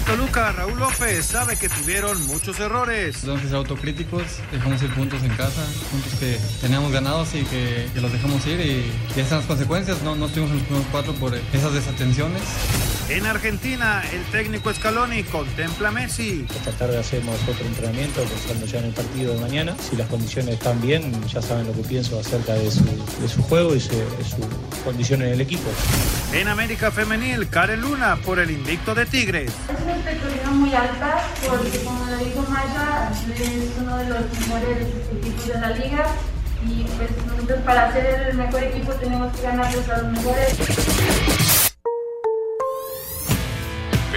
En Toluca, Raúl López sabe que tuvieron muchos errores. Tenemos que ser autocríticos, dejamos ir puntos en casa, puntos que teníamos ganados y que, los dejamos ir y, y esas las consecuencias, no, no estuvimos en los primeros cuatro por esas desatenciones. En Argentina, el técnico Scaloni contempla a Messi. Esta tarde hacemos otro entrenamiento pensando ya en el partido de mañana. Si las condiciones están bien, ya saben lo que pienso acerca de su, de su juego y su, de su condición en el equipo. En América Femenil, Karen Luna por el invicto de Tigres. Es una expectativa muy alta porque, como lo dijo Maya, es uno de los mejores equipos de la liga y pues nosotros para ser el mejor equipo tenemos que ganar a los mejores.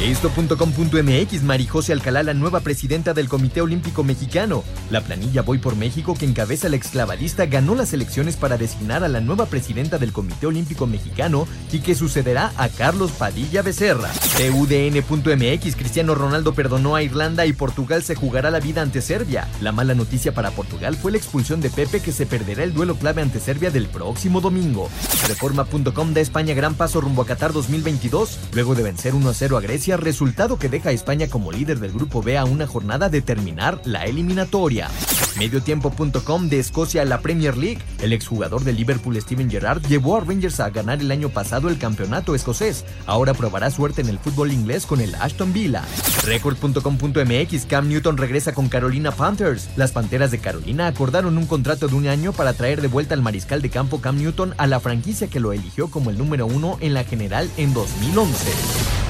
Esto.com.mx Marijose Alcalá, la nueva presidenta del Comité Olímpico Mexicano. La planilla Voy por México, que encabeza la exclavadista, ganó las elecciones para designar a la nueva presidenta del Comité Olímpico Mexicano y que sucederá a Carlos Padilla Becerra. TUDN.mx Cristiano Ronaldo perdonó a Irlanda y Portugal se jugará la vida ante Serbia. La mala noticia para Portugal fue la expulsión de Pepe que se perderá el duelo clave ante Serbia del próximo domingo. Reforma.com da España gran paso rumbo a Qatar 2022, luego de vencer 1 a 0 a Grecia resultado que deja a España como líder del grupo B a una jornada de terminar la eliminatoria. Mediotiempo.com de Escocia a la Premier League. El exjugador de Liverpool Steven Gerrard llevó a Rangers a ganar el año pasado el campeonato escocés. Ahora probará suerte en el fútbol inglés con el Ashton Villa. Record.com.mx Cam Newton regresa con Carolina Panthers. Las Panteras de Carolina acordaron un contrato de un año para traer de vuelta al mariscal de campo Cam Newton a la franquicia que lo eligió como el número uno en la general en 2011.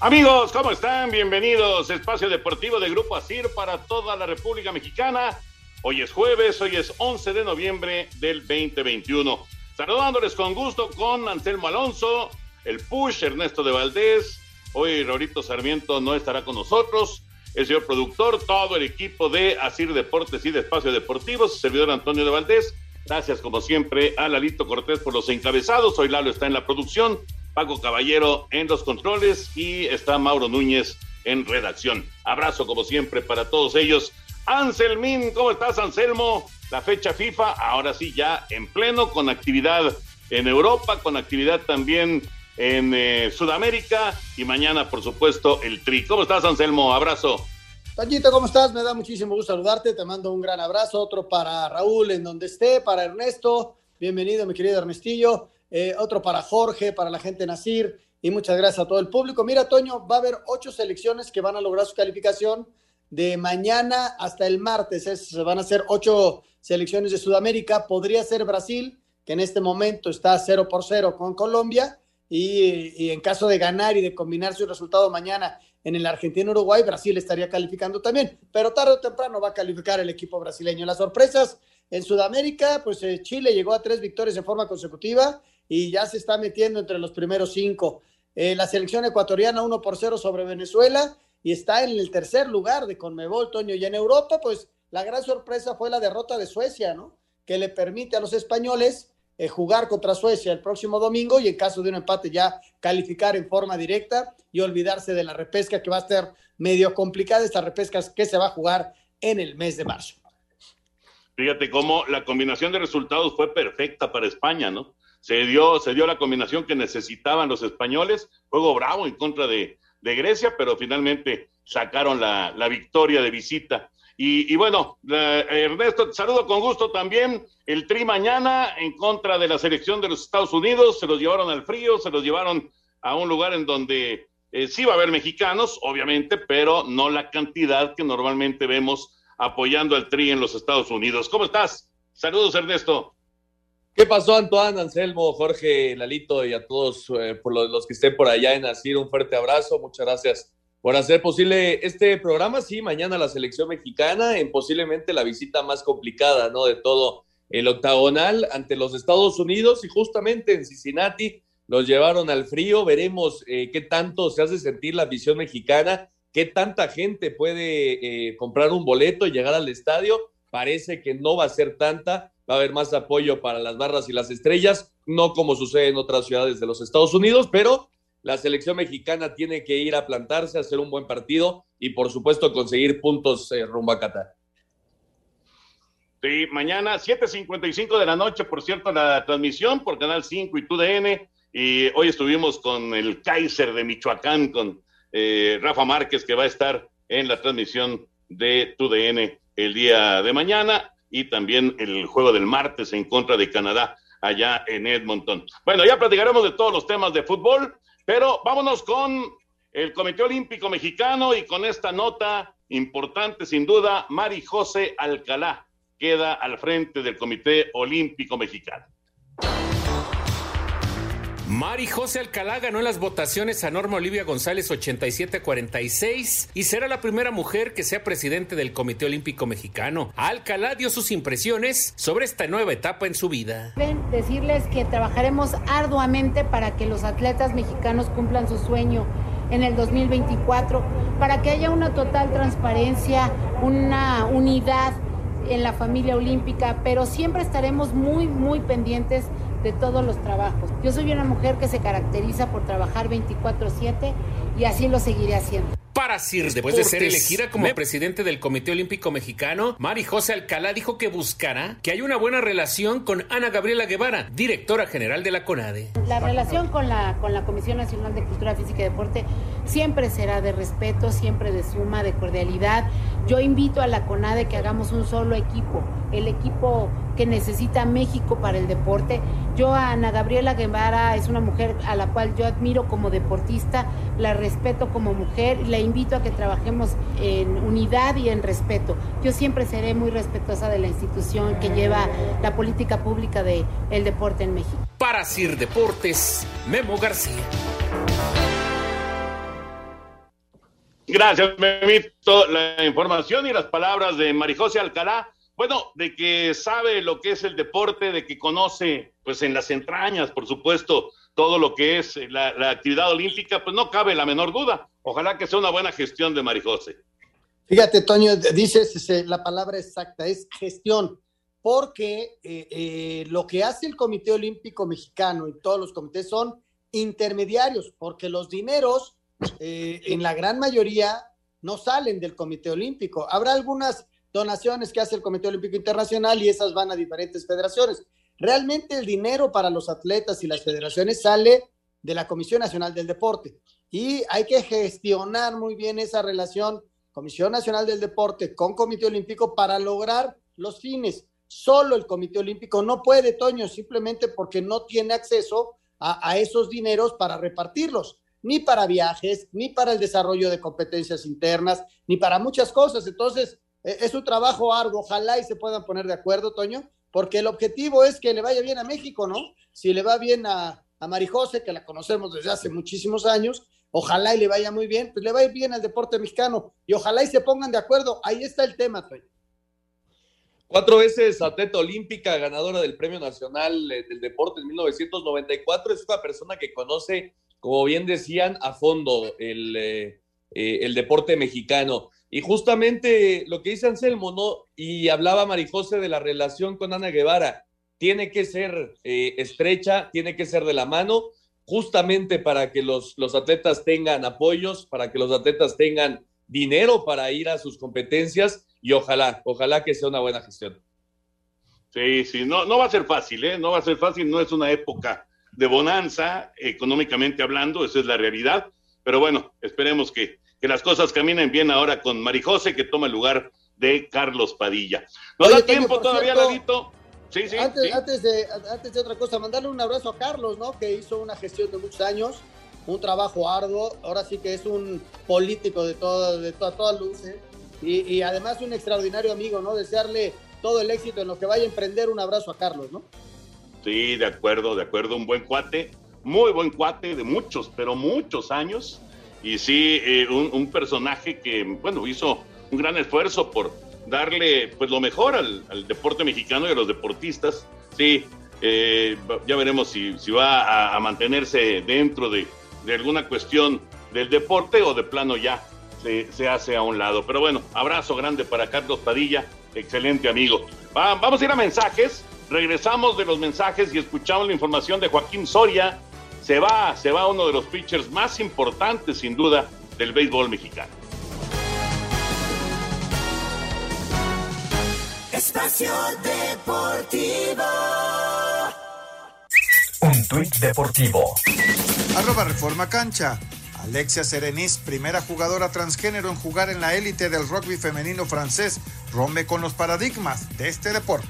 Amigos, ¿cómo están? Bienvenidos. Espacio Deportivo de Grupo ASIR para toda la República Mexicana. Hoy es jueves, hoy es 11 de noviembre del 2021. Saludándoles con gusto con Anselmo Alonso, el Push, Ernesto de Valdés. Hoy Rorito Sarmiento no estará con nosotros. El señor productor, todo el equipo de Asir Deportes y de Espacio Deportivo, su servidor Antonio de Valdés. Gracias, como siempre, a Lalito Cortés por los encabezados. Hoy Lalo está en la producción. Paco Caballero en los controles y está Mauro Núñez en redacción. Abrazo como siempre para todos ellos. Anselmín, ¿cómo estás Anselmo? La fecha FIFA, ahora sí ya en pleno, con actividad en Europa, con actividad también en eh, Sudamérica y mañana, por supuesto, el Tri. ¿Cómo estás Anselmo? Abrazo. Tallito, ¿cómo estás? Me da muchísimo gusto saludarte. Te mando un gran abrazo. Otro para Raúl en donde esté, para Ernesto. Bienvenido, mi querido Ernestillo. Eh, otro para Jorge, para la gente Nacir, y muchas gracias a todo el público. Mira, Toño, va a haber ocho selecciones que van a lograr su calificación de mañana hasta el martes. Es, van a ser ocho selecciones de Sudamérica. Podría ser Brasil, que en este momento está 0 por 0 con Colombia, y, y en caso de ganar y de combinar su resultado mañana en el Argentina-Uruguay, Brasil estaría calificando también, pero tarde o temprano va a calificar el equipo brasileño. Las sorpresas en Sudamérica, pues eh, Chile llegó a tres victorias en forma consecutiva y ya se está metiendo entre los primeros cinco. Eh, la selección ecuatoriana 1 por 0 sobre Venezuela y está en el tercer lugar de Conmebol, Toño. Y en Europa, pues la gran sorpresa fue la derrota de Suecia, ¿no? Que le permite a los españoles eh, jugar contra Suecia el próximo domingo y en caso de un empate ya calificar en forma directa y olvidarse de la repesca que va a ser medio complicada, esta repesca que se va a jugar en el mes de marzo. Fíjate cómo la combinación de resultados fue perfecta para España, ¿no? Se dio, se dio la combinación que necesitaban los españoles, juego bravo en contra de, Grecia, pero finalmente sacaron la, victoria de visita. Y, bueno, Ernesto, saludo con gusto también. El Tri mañana en contra de la selección de los Estados Unidos, se los llevaron al frío, se los llevaron a un lugar en donde eh, sí va a haber mexicanos, obviamente, pero no la cantidad que normalmente vemos apoyando al Tri en los Estados Unidos. ¿Cómo estás? Saludos, Ernesto. ¿Qué pasó, Antoine, Anselmo, Jorge, Lalito y a todos eh, por los, que estén por allá en Asir? Un fuerte abrazo. Muchas gracias por hacer posible este programa. Sí, mañana la selección mexicana en posiblemente la visita más complicada, ¿no? De todo el octagonal ante los Estados Unidos y justamente en Cincinnati los llevaron al frío. Veremos eh, qué tanto se hace sentir la visión mexicana, qué tanta gente puede eh, comprar un boleto y llegar al estadio. Parece que no va a ser tanta, va a haber más apoyo para las barras y las estrellas, no como sucede en otras ciudades de los Estados Unidos, pero la selección mexicana tiene que ir a plantarse, hacer un buen partido y por supuesto conseguir puntos eh, rumbo a Qatar. Sí, mañana 7.55 de la noche, por cierto, la transmisión por Canal 5 y TUDN. Y hoy estuvimos con el Kaiser de Michoacán, con eh, Rafa Márquez, que va a estar en la transmisión de TUDN el día de mañana y también el juego del martes en contra de Canadá allá en Edmonton. Bueno, ya platicaremos de todos los temas de fútbol, pero vámonos con el Comité Olímpico Mexicano y con esta nota importante sin duda, Mari José Alcalá queda al frente del Comité Olímpico Mexicano. Mari José Alcalá ganó en las votaciones a Norma Olivia González 87-46 y será la primera mujer que sea presidente del Comité Olímpico Mexicano. Alcalá dio sus impresiones sobre esta nueva etapa en su vida. Decirles que trabajaremos arduamente para que los atletas mexicanos cumplan su sueño en el 2024, para que haya una total transparencia, una unidad en la familia olímpica, pero siempre estaremos muy, muy pendientes de todos los trabajos. Yo soy una mujer que se caracteriza por trabajar 24/7 y así lo seguiré haciendo. Para Sir, después de ser elegida como presidente del Comité Olímpico Mexicano, Mari José Alcalá dijo que buscará que haya una buena relación con Ana Gabriela Guevara, directora general de la CONADE. La relación con la, con la Comisión Nacional de Cultura Física y Deporte siempre será de respeto, siempre de suma, de cordialidad. Yo invito a la CONADE que hagamos un solo equipo, el equipo que necesita México para el deporte. Yo a Ana Gabriela Guevara es una mujer a la cual yo admiro como deportista, la respeto como mujer y la invito a que trabajemos en unidad y en respeto. Yo siempre seré muy respetuosa de la institución que lleva la política pública del el deporte en México. Para Sir Deportes, Memo García. Gracias, Memito. La información y las palabras de Marijose Alcalá bueno, de que sabe lo que es el deporte, de que conoce, pues en las entrañas, por supuesto, todo lo que es la, actividad olímpica, pues no cabe la menor duda. Ojalá que sea una buena gestión de Marijose. Fíjate, Toño, dices la palabra exacta, es gestión, porque eh, eh, lo que hace el Comité Olímpico Mexicano y todos los comités son intermediarios, porque los dineros, eh, en la gran mayoría, no salen del Comité Olímpico. Habrá algunas donaciones que hace el Comité Olímpico Internacional y esas van a diferentes federaciones. Realmente el dinero para los atletas y las federaciones sale de la Comisión Nacional del Deporte y hay que gestionar muy bien esa relación Comisión Nacional del Deporte con Comité Olímpico para lograr los fines. Solo el Comité Olímpico no puede, Toño, simplemente porque no tiene acceso a, a esos dineros para repartirlos, ni para viajes, ni para el desarrollo de competencias internas, ni para muchas cosas. Entonces, es un trabajo arduo, ojalá y se puedan poner de acuerdo, Toño, porque el objetivo es que le vaya bien a México, ¿no? Si le va bien a, a Marijose, que la conocemos desde hace muchísimos años, ojalá y le vaya muy bien, pues le va bien al deporte mexicano y ojalá y se pongan de acuerdo. Ahí está el tema, Toño. Cuatro veces atleta olímpica, ganadora del Premio Nacional eh, del Deporte en 1994, es una persona que conoce, como bien decían, a fondo el, eh, eh, el deporte mexicano. Y justamente lo que dice Anselmo, ¿no? Y hablaba Marijose de la relación con Ana Guevara. Tiene que ser eh, estrecha, tiene que ser de la mano, justamente para que los, los atletas tengan apoyos, para que los atletas tengan dinero para ir a sus competencias y ojalá, ojalá que sea una buena gestión. Sí, sí, no, no va a ser fácil, ¿eh? No va a ser fácil, no es una época de bonanza, económicamente hablando, esa es la realidad, pero bueno, esperemos que, que las cosas caminen bien ahora con Marijose, que toma el lugar de Carlos Padilla. ¿No da tiempo todavía, Ladito? Sí, sí antes, Antes, de, antes de otra cosa, mandarle un abrazo a Carlos, ¿no? Que hizo una gestión de muchos años, un trabajo arduo, ahora sí que es un político de, todo, de todas toda luces, y, y además un extraordinario amigo, ¿no? Desearle todo el éxito en lo que vaya a emprender, un abrazo a Carlos, ¿no? Sí, de acuerdo, de acuerdo, un buen cuate, muy buen cuate de muchos, pero muchos años. Y sí, eh, un, personaje que, bueno, hizo un gran esfuerzo por darle pues lo mejor al, deporte mexicano y a los deportistas. Sí, eh, ya veremos si, va a, mantenerse dentro de, alguna cuestión del deporte o de plano ya se, se, hace a un lado. Pero bueno, abrazo grande para Carlos Padilla, excelente amigo. vamos a ir a mensajes. Regresamos de los mensajes y escuchamos la información de Joaquín Soria. Se va, se va uno de los pitchers más importantes, sin duda, del béisbol mexicano. Espacio Deportivo. Un tuit deportivo. Arroba Reforma Cancha. Alexia Serenis, primera jugadora transgénero en jugar en la élite del rugby femenino francés, rompe con los paradigmas de este deporte.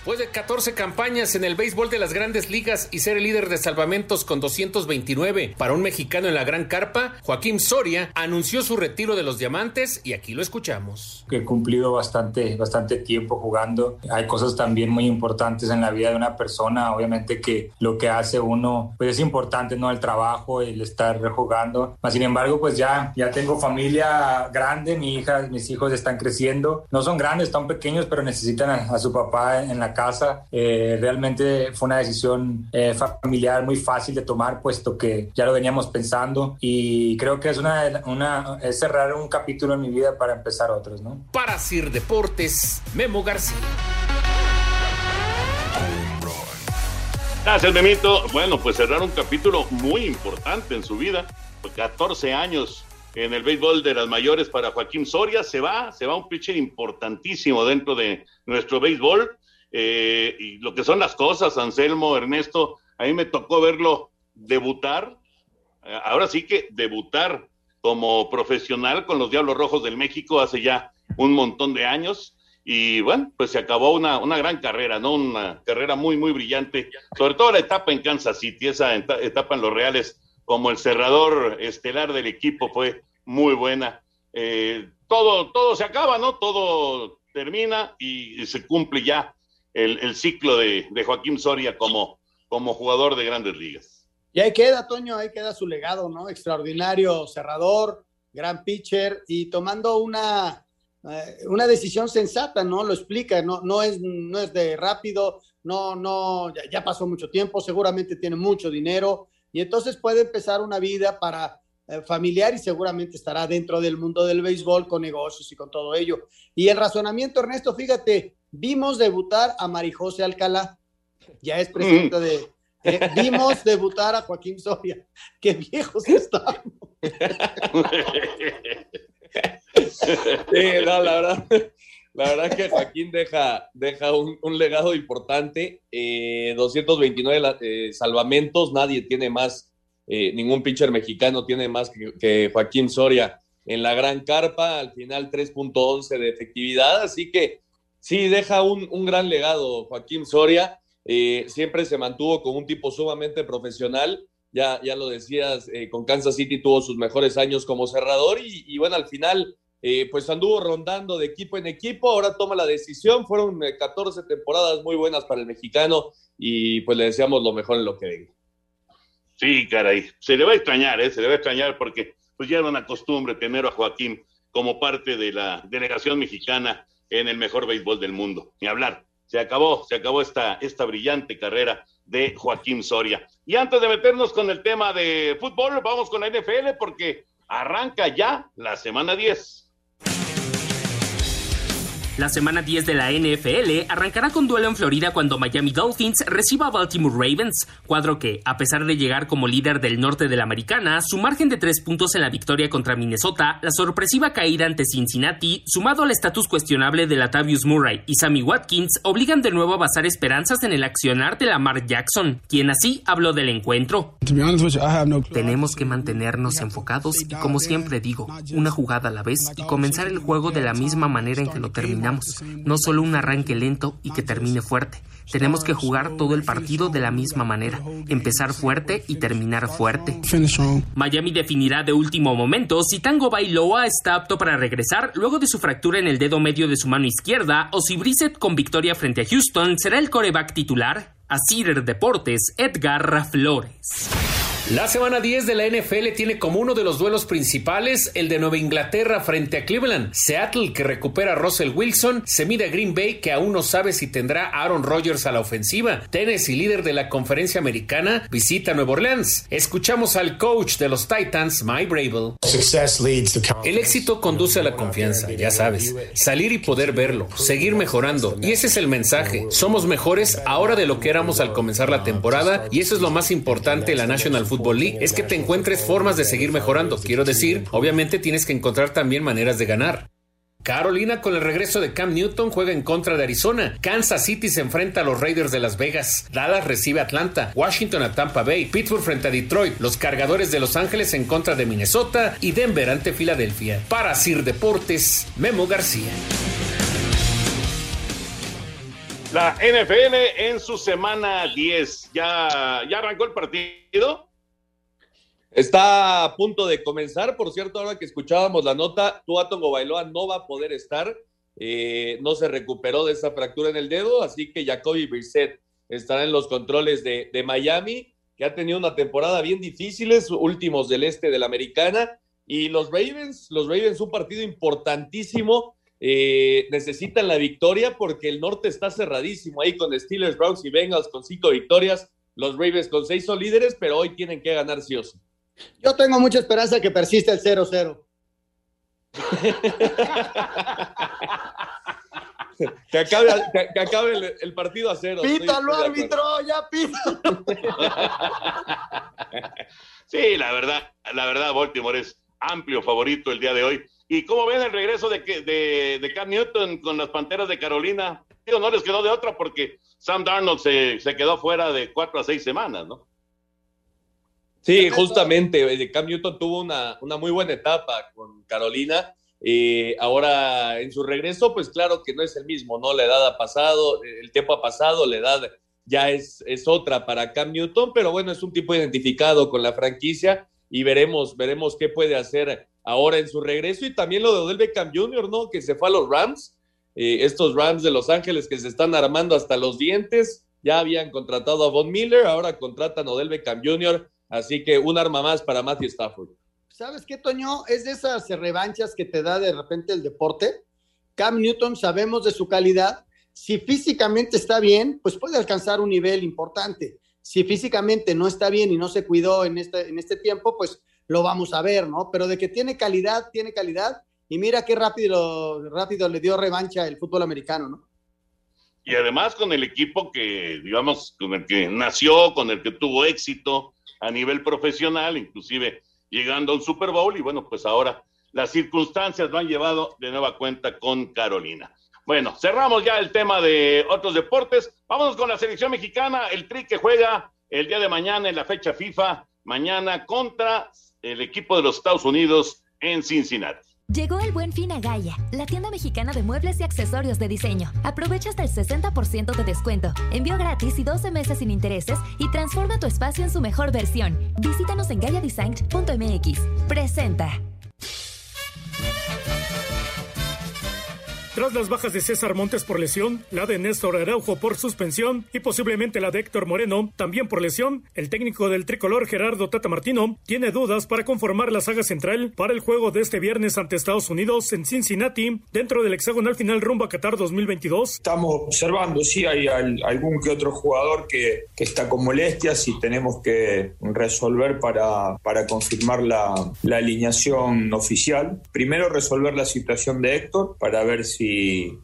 Después de 14 campañas en el béisbol de las grandes ligas y ser el líder de salvamentos con 229 para un mexicano en la Gran Carpa, Joaquín Soria anunció su retiro de los diamantes y aquí lo escuchamos. He cumplido bastante, bastante tiempo jugando. Hay cosas también muy importantes en la vida de una persona. Obviamente que lo que hace uno pues es importante, ¿no? El trabajo, el estar jugando. Sin embargo, pues ya, ya tengo familia grande, mi hija, mis hijos están creciendo. No son grandes, están pequeños, pero necesitan a, a su papá en la casa. Eh, realmente fue una decisión eh, familiar muy fácil de tomar, puesto que ya lo veníamos pensando y creo que es una, una es cerrar un capítulo en mi vida para empezar otros, ¿no? Para Sir Deportes, Memo García. Gracias, Memito. Bueno, pues cerrar un capítulo muy importante en su vida. 14 años en el béisbol de las mayores para Joaquín Soria. Se va, se va un pitcher importantísimo dentro de nuestro béisbol. Eh, y lo que son las cosas, Anselmo, Ernesto, a mí me tocó verlo debutar, eh, ahora sí que debutar como profesional con los Diablos Rojos del México hace ya un montón de años. Y bueno, pues se acabó una, una gran carrera, ¿no? Una carrera muy, muy brillante, sobre todo la etapa en Kansas City, esa etapa en los Reales, como el cerrador estelar del equipo fue muy buena. Eh, todo, todo se acaba, ¿no? Todo termina y se cumple ya el, ciclo de, Joaquín Soria como, como jugador de grandes ligas. Y ahí queda, Toño, ahí queda su legado, ¿no? Extraordinario cerrador, gran pitcher y tomando una, eh, una decisión sensata, ¿no? Lo explica, no, no, es, no es de rápido, no, no, ya, pasó mucho tiempo, seguramente tiene mucho dinero y entonces puede empezar una vida para eh, familiar y seguramente estará dentro del mundo del béisbol con negocios y con todo ello. Y el razonamiento, Ernesto, fíjate, Vimos debutar a Marijose Alcalá, ya es presidenta de... Eh, vimos debutar a Joaquín Soria. Qué viejos estamos. Sí, no, la verdad, la verdad que Joaquín deja, deja un, legado importante. 229 eh, eh, salvamentos, nadie tiene más, ningún pitcher mexicano tiene más que, que, Joaquín Soria en la gran carpa. Al final 3.11 de efectividad, así que Sí, deja un, gran legado Joaquín Soria. Eh, siempre se mantuvo como un tipo sumamente profesional. Ya, ya lo decías, eh, con Kansas City tuvo sus mejores años como cerrador y, bueno, al final eh, pues anduvo rondando de equipo en equipo, ahora toma la decisión, fueron 14 temporadas muy buenas para el mexicano y pues le deseamos lo mejor en lo que venga. Sí, caray, se le va a extrañar, ¿eh? se le va a extrañar porque pues ya era una costumbre tener a Joaquín como parte de la delegación mexicana en el mejor béisbol del mundo. Ni hablar. Se acabó, se acabó esta, esta brillante carrera de Joaquín Soria. Y antes de meternos con el tema de fútbol, vamos con la NFL porque arranca ya la semana 10. La semana 10 de la NFL arrancará con duelo en Florida cuando Miami Dolphins reciba a Baltimore Ravens, cuadro que, a pesar de llegar como líder del norte de la americana, su margen de tres puntos en la victoria contra Minnesota, la sorpresiva caída ante Cincinnati, sumado al estatus cuestionable de Latavius Murray y Sammy Watkins, obligan de nuevo a basar esperanzas en el accionar de Lamar Jackson, quien así habló del encuentro. Tenemos que mantenernos enfocados y, como siempre digo, una jugada a la vez y comenzar el juego de la misma manera en que lo terminamos No solo un arranque lento y que termine fuerte. Tenemos que jugar todo el partido de la misma manera, empezar fuerte y terminar fuerte. Miami definirá de último momento si Tango Bailoa está apto para regresar luego de su fractura en el dedo medio de su mano izquierda o si Brissett con victoria frente a Houston será el coreback titular. A Cider Deportes, Edgar Flores. La semana 10 de la NFL tiene como uno de los duelos principales el de Nueva Inglaterra frente a Cleveland. Seattle, que recupera a Russell Wilson, se mide a Green Bay, que aún no sabe si tendrá a Aaron Rodgers a la ofensiva. Tennessee, líder de la conferencia americana, visita Nueva Orleans. Escuchamos al coach de los Titans, Mike Bravel. El éxito conduce a la confianza, ya sabes. Salir y poder verlo, seguir mejorando. Y ese es el mensaje. Somos mejores ahora de lo que éramos al comenzar la temporada y eso es lo más importante en la National Football es que te encuentres formas de seguir mejorando. Quiero decir, obviamente tienes que encontrar también maneras de ganar. Carolina con el regreso de Cam Newton juega en contra de Arizona. Kansas City se enfrenta a los Raiders de Las Vegas. Dallas recibe a Atlanta. Washington a Tampa Bay. Pittsburgh frente a Detroit. Los cargadores de Los Ángeles en contra de Minnesota. Y Denver ante Filadelfia. Para Sir Deportes, Memo García. La NFL en su semana 10. ¿Ya, ya arrancó el partido? Está a punto de comenzar, por cierto, ahora que escuchábamos la nota, Tuatongo Bailoa no va a poder estar, eh, no se recuperó de esa fractura en el dedo, así que Jacoby Brissett estará en los controles de, Miami, que ha tenido una temporada bien difícil, últimos del este de la americana, y los Ravens, los Ravens un partido importantísimo, eh, necesitan la victoria porque el norte está cerradísimo ahí con Steelers, Browns y Bengals con cinco victorias, los Ravens con seis son líderes, pero hoy tienen que ganar sí o sí. Yo tengo mucha esperanza que persista el 0-0. que acabe, que, acabe el, partido a cero. Pítalo, árbitro, ya pítalo. sí, la verdad, la verdad, Baltimore es amplio favorito el día de hoy. ¿Y cómo ven el regreso de, de, de Cam Newton con las Panteras de Carolina? no les quedó de otra porque Sam Darnold se, se quedó fuera de cuatro a seis semanas, ¿no? Sí, justamente, eh, Cam Newton tuvo una, una muy buena etapa con Carolina. Eh, ahora en su regreso, pues claro que no es el mismo, ¿no? La edad ha pasado, el tiempo ha pasado, la edad ya es, es otra para Cam Newton, pero bueno, es un tipo identificado con la franquicia y veremos, veremos qué puede hacer ahora en su regreso y también lo de Odell Beckham Jr., ¿no? Que se fue a los Rams, eh, estos Rams de Los Ángeles que se están armando hasta los dientes, ya habían contratado a Von Miller, ahora contratan a Odell Beckham Jr., Así que un arma más para Matthew Stafford. ¿Sabes qué, Toño? Es de esas revanchas que te da de repente el deporte. Cam Newton, sabemos de su calidad. Si físicamente está bien, pues puede alcanzar un nivel importante. Si físicamente no está bien y no se cuidó en este, en este tiempo, pues lo vamos a ver, ¿no? Pero de que tiene calidad, tiene calidad. Y mira qué rápido, rápido le dio revancha el fútbol americano, ¿no? Y además con el equipo que, digamos, con el que nació, con el que tuvo éxito, a nivel profesional, inclusive llegando a un Super Bowl y bueno, pues ahora las circunstancias lo han llevado de nueva cuenta con Carolina. Bueno, cerramos ya el tema de otros deportes. Vámonos con la selección mexicana, el Tri que juega el día de mañana en la fecha FIFA, mañana contra el equipo de los Estados Unidos en Cincinnati. Llegó el buen fin a Gaia, la tienda mexicana de muebles y accesorios de diseño. Aprovecha hasta el 60% de descuento, envío gratis y 12 meses sin intereses y transforma tu espacio en su mejor versión. Visítanos en gaiadesign.mx. Presenta. Tras las bajas de César Montes por lesión, la de Néstor Araujo por suspensión y posiblemente la de Héctor Moreno también por lesión, el técnico del tricolor Gerardo Tata Martino tiene dudas para conformar la saga central para el juego de este viernes ante Estados Unidos en Cincinnati dentro del hexagonal final rumbo a Qatar 2022. Estamos observando, sí, hay algún que otro jugador que, está con molestias y tenemos que resolver para, para confirmar la, la alineación oficial. Primero resolver la situación de Héctor para ver si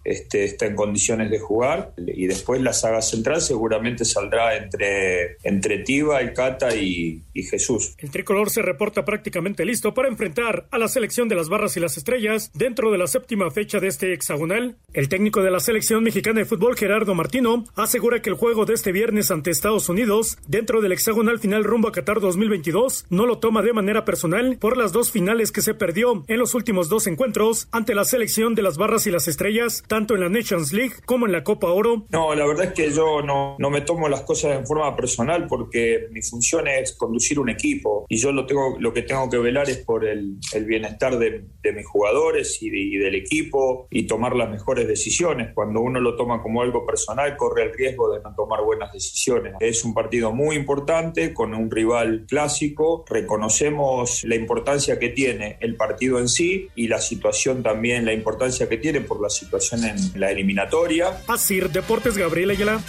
este, está en condiciones de jugar. Y después la saga central seguramente saldrá entre, entre Tiva, el Cata y, y Jesús. El tricolor se reporta prácticamente listo para enfrentar a la selección de las barras y las estrellas dentro de la séptima fecha de este hexagonal. El técnico de la selección mexicana de fútbol, Gerardo Martino, asegura que el juego de este viernes ante Estados Unidos, dentro del hexagonal final rumbo a Qatar 2022, no lo toma de manera personal por las dos finales que se perdió en los últimos dos encuentros ante la selección de las barras y las las estrellas, tanto en la Nations League como en la Copa Oro? No, la verdad es que yo no, no me tomo las cosas en forma personal porque mi función es conducir un equipo y yo lo, tengo, lo que tengo que velar es por el, el bienestar de, de, mis jugadores y, de, y del equipo y tomar las mejores decisiones. Cuando uno lo toma como algo personal, corre el riesgo de no tomar buenas decisiones. Es un partido muy importante con un rival clásico. Reconocemos la importancia que tiene el partido en sí y la situación también, la importancia que tiene por la situación en la eliminatoria. Así, Deportes Gabriel Ayala.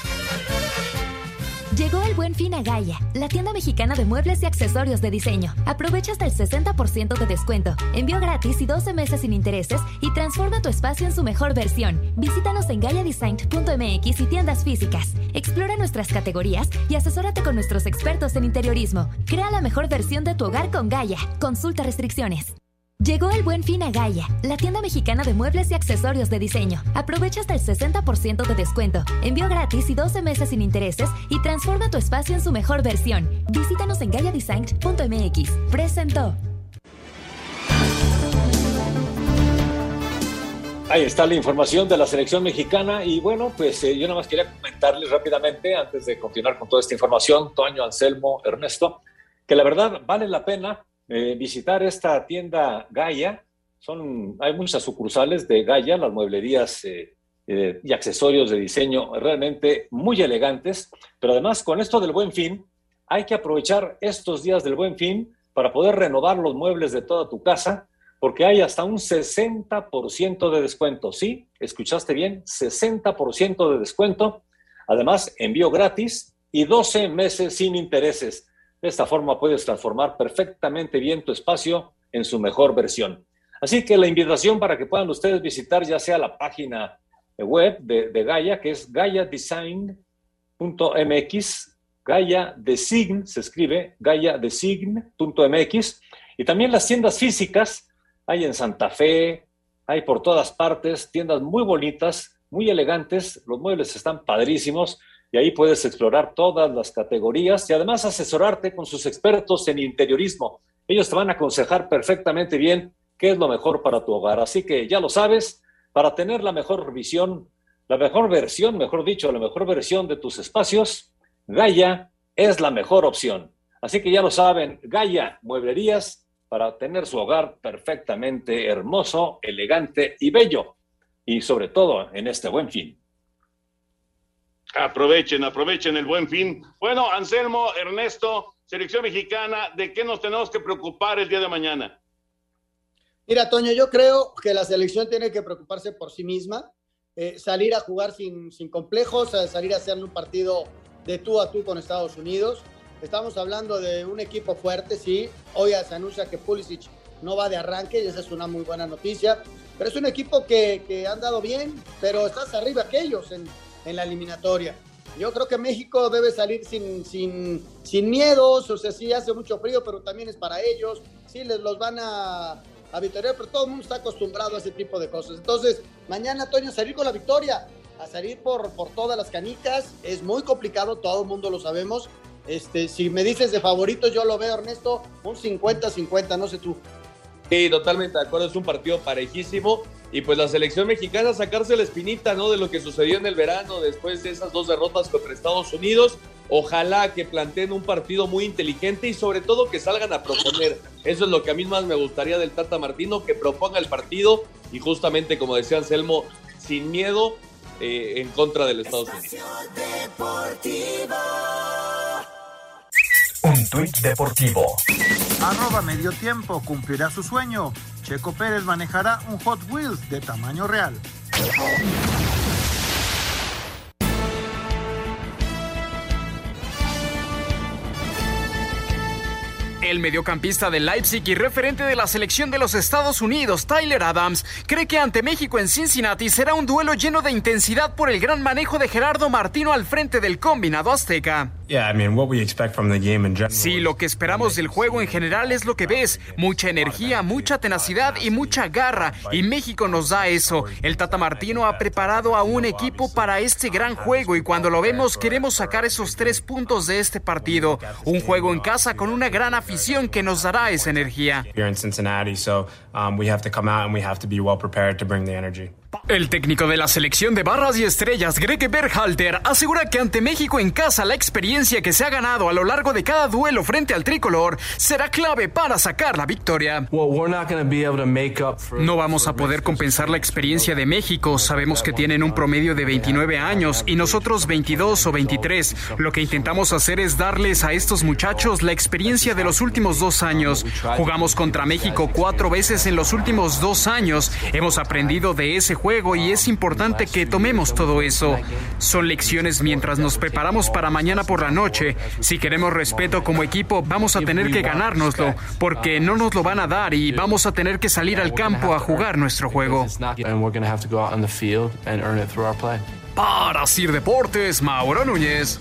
Llegó el buen fin a Gaia, la tienda mexicana de muebles y accesorios de diseño. Aprovecha hasta el 60% de descuento, envío gratis y 12 meses sin intereses y transforma tu espacio en su mejor versión. Visítanos en gaiadesign.mx y tiendas físicas. Explora nuestras categorías y asesórate con nuestros expertos en interiorismo. Crea la mejor versión de tu hogar con Gaia. Consulta restricciones. Llegó el buen fin a Gaia, la tienda mexicana de muebles y accesorios de diseño. Aprovecha hasta el 60% de descuento, envío gratis y 12 meses sin intereses y transforma tu espacio en su mejor versión. Visítanos en gaiadesign.mx. Presentó. Ahí está la información de la selección mexicana y bueno, pues eh, yo nada más quería comentarles rápidamente antes de continuar con toda esta información, Toño, Anselmo, Ernesto, que la verdad vale la pena eh, visitar esta tienda Gaia. Son, hay muchas sucursales de Gaia, las mueblerías eh, eh, y accesorios de diseño realmente muy elegantes, pero además con esto del buen fin, hay que aprovechar estos días del buen fin para poder renovar los muebles de toda tu casa, porque hay hasta un 60% de descuento. Sí, escuchaste bien, 60% de descuento. Además, envío gratis y 12 meses sin intereses. De esta forma puedes transformar perfectamente bien tu espacio en su mejor versión. Así que la invitación para que puedan ustedes visitar ya sea la página web de, Gaia, que es gaiadesign.mx, Gaia Design, se escribe gaiadesign.mx, y también las tiendas físicas, hay en Santa Fe, hay por todas partes, tiendas muy bonitas, muy elegantes, los muebles están padrísimos, y ahí puedes explorar todas las categorías y además asesorarte con sus expertos en interiorismo. Ellos te van a aconsejar perfectamente bien qué es lo mejor para tu hogar. Así que ya lo sabes, para tener la mejor visión, la mejor versión, mejor dicho, la mejor versión de tus espacios, Gaia es la mejor opción. Así que ya lo saben, Gaia Mueblerías para tener su hogar perfectamente hermoso, elegante y bello. Y sobre todo en este buen fin. Aprovechen, aprovechen el buen fin. Bueno, Anselmo, Ernesto, selección mexicana, ¿de qué nos tenemos que preocupar el día de mañana? Mira, Toño, yo creo que la selección tiene que preocuparse por sí misma, eh, salir a jugar sin, sin complejos, salir a hacer un partido de tú a tú con Estados Unidos. Estamos hablando de un equipo fuerte, sí. Hoy se anuncia que Pulisic no va de arranque y esa es una muy buena noticia. Pero es un equipo que, que han dado bien, pero estás arriba que ellos en, en la eliminatoria. Yo creo que México debe salir sin, sin, sin miedos, o sea, sí hace mucho frío, pero también es para ellos, sí les los van a, a victoriar, pero todo el mundo está acostumbrado a ese tipo de cosas. Entonces, mañana, Toño, salir con la victoria, a salir por, por todas las canicas, es muy complicado, todo el mundo lo sabemos. Este, si me dices de favorito, yo lo veo, Ernesto, un 50-50, no sé tú. Sí, totalmente de acuerdo, es un partido parejísimo y pues la selección mexicana sacarse la espinita, ¿no? De lo que sucedió en el verano después de esas dos derrotas contra Estados Unidos. Ojalá que planteen un partido muy inteligente y sobre todo que salgan a proponer. Eso es lo que a mí más me gustaría del Tata Martino, que proponga el partido y justamente como decía Anselmo, sin miedo eh, en contra del Estados Unidos. Un tuit deportivo. Arroba medio tiempo cumplirá su sueño. Checo Pérez manejará un Hot Wheels de tamaño real. El mediocampista de Leipzig y referente de la selección de los Estados Unidos, Tyler Adams, cree que ante México en Cincinnati será un duelo lleno de intensidad por el gran manejo de Gerardo Martino al frente del combinado azteca. Sí, lo que esperamos del juego en general es lo que ves, mucha energía, mucha tenacidad y mucha garra, y México nos da eso. El Tata Martino ha preparado a un equipo para este gran juego y cuando lo vemos queremos sacar esos tres puntos de este partido. Un juego en casa con una gran afición que nos dará esa energía. El técnico de la selección de barras y estrellas, Greg Berhalter, asegura que ante México en casa la experiencia que se ha ganado a lo largo de cada duelo frente al tricolor será clave para sacar la victoria. No vamos a poder compensar la experiencia de México. Sabemos que tienen un promedio de 29 años y nosotros 22 o 23. Lo que intentamos hacer es darles a estos muchachos la experiencia de los últimos dos años. Jugamos contra México cuatro veces en los últimos dos años. Hemos aprendido de ese juego y es importante que tomemos todo eso. Son lecciones mientras nos preparamos para mañana por la noche. Si queremos respeto como equipo, vamos a tener que ganárnoslo, porque no nos lo van a dar y vamos a tener que salir al campo a jugar nuestro juego. Para Sir Deportes, Mauro Núñez.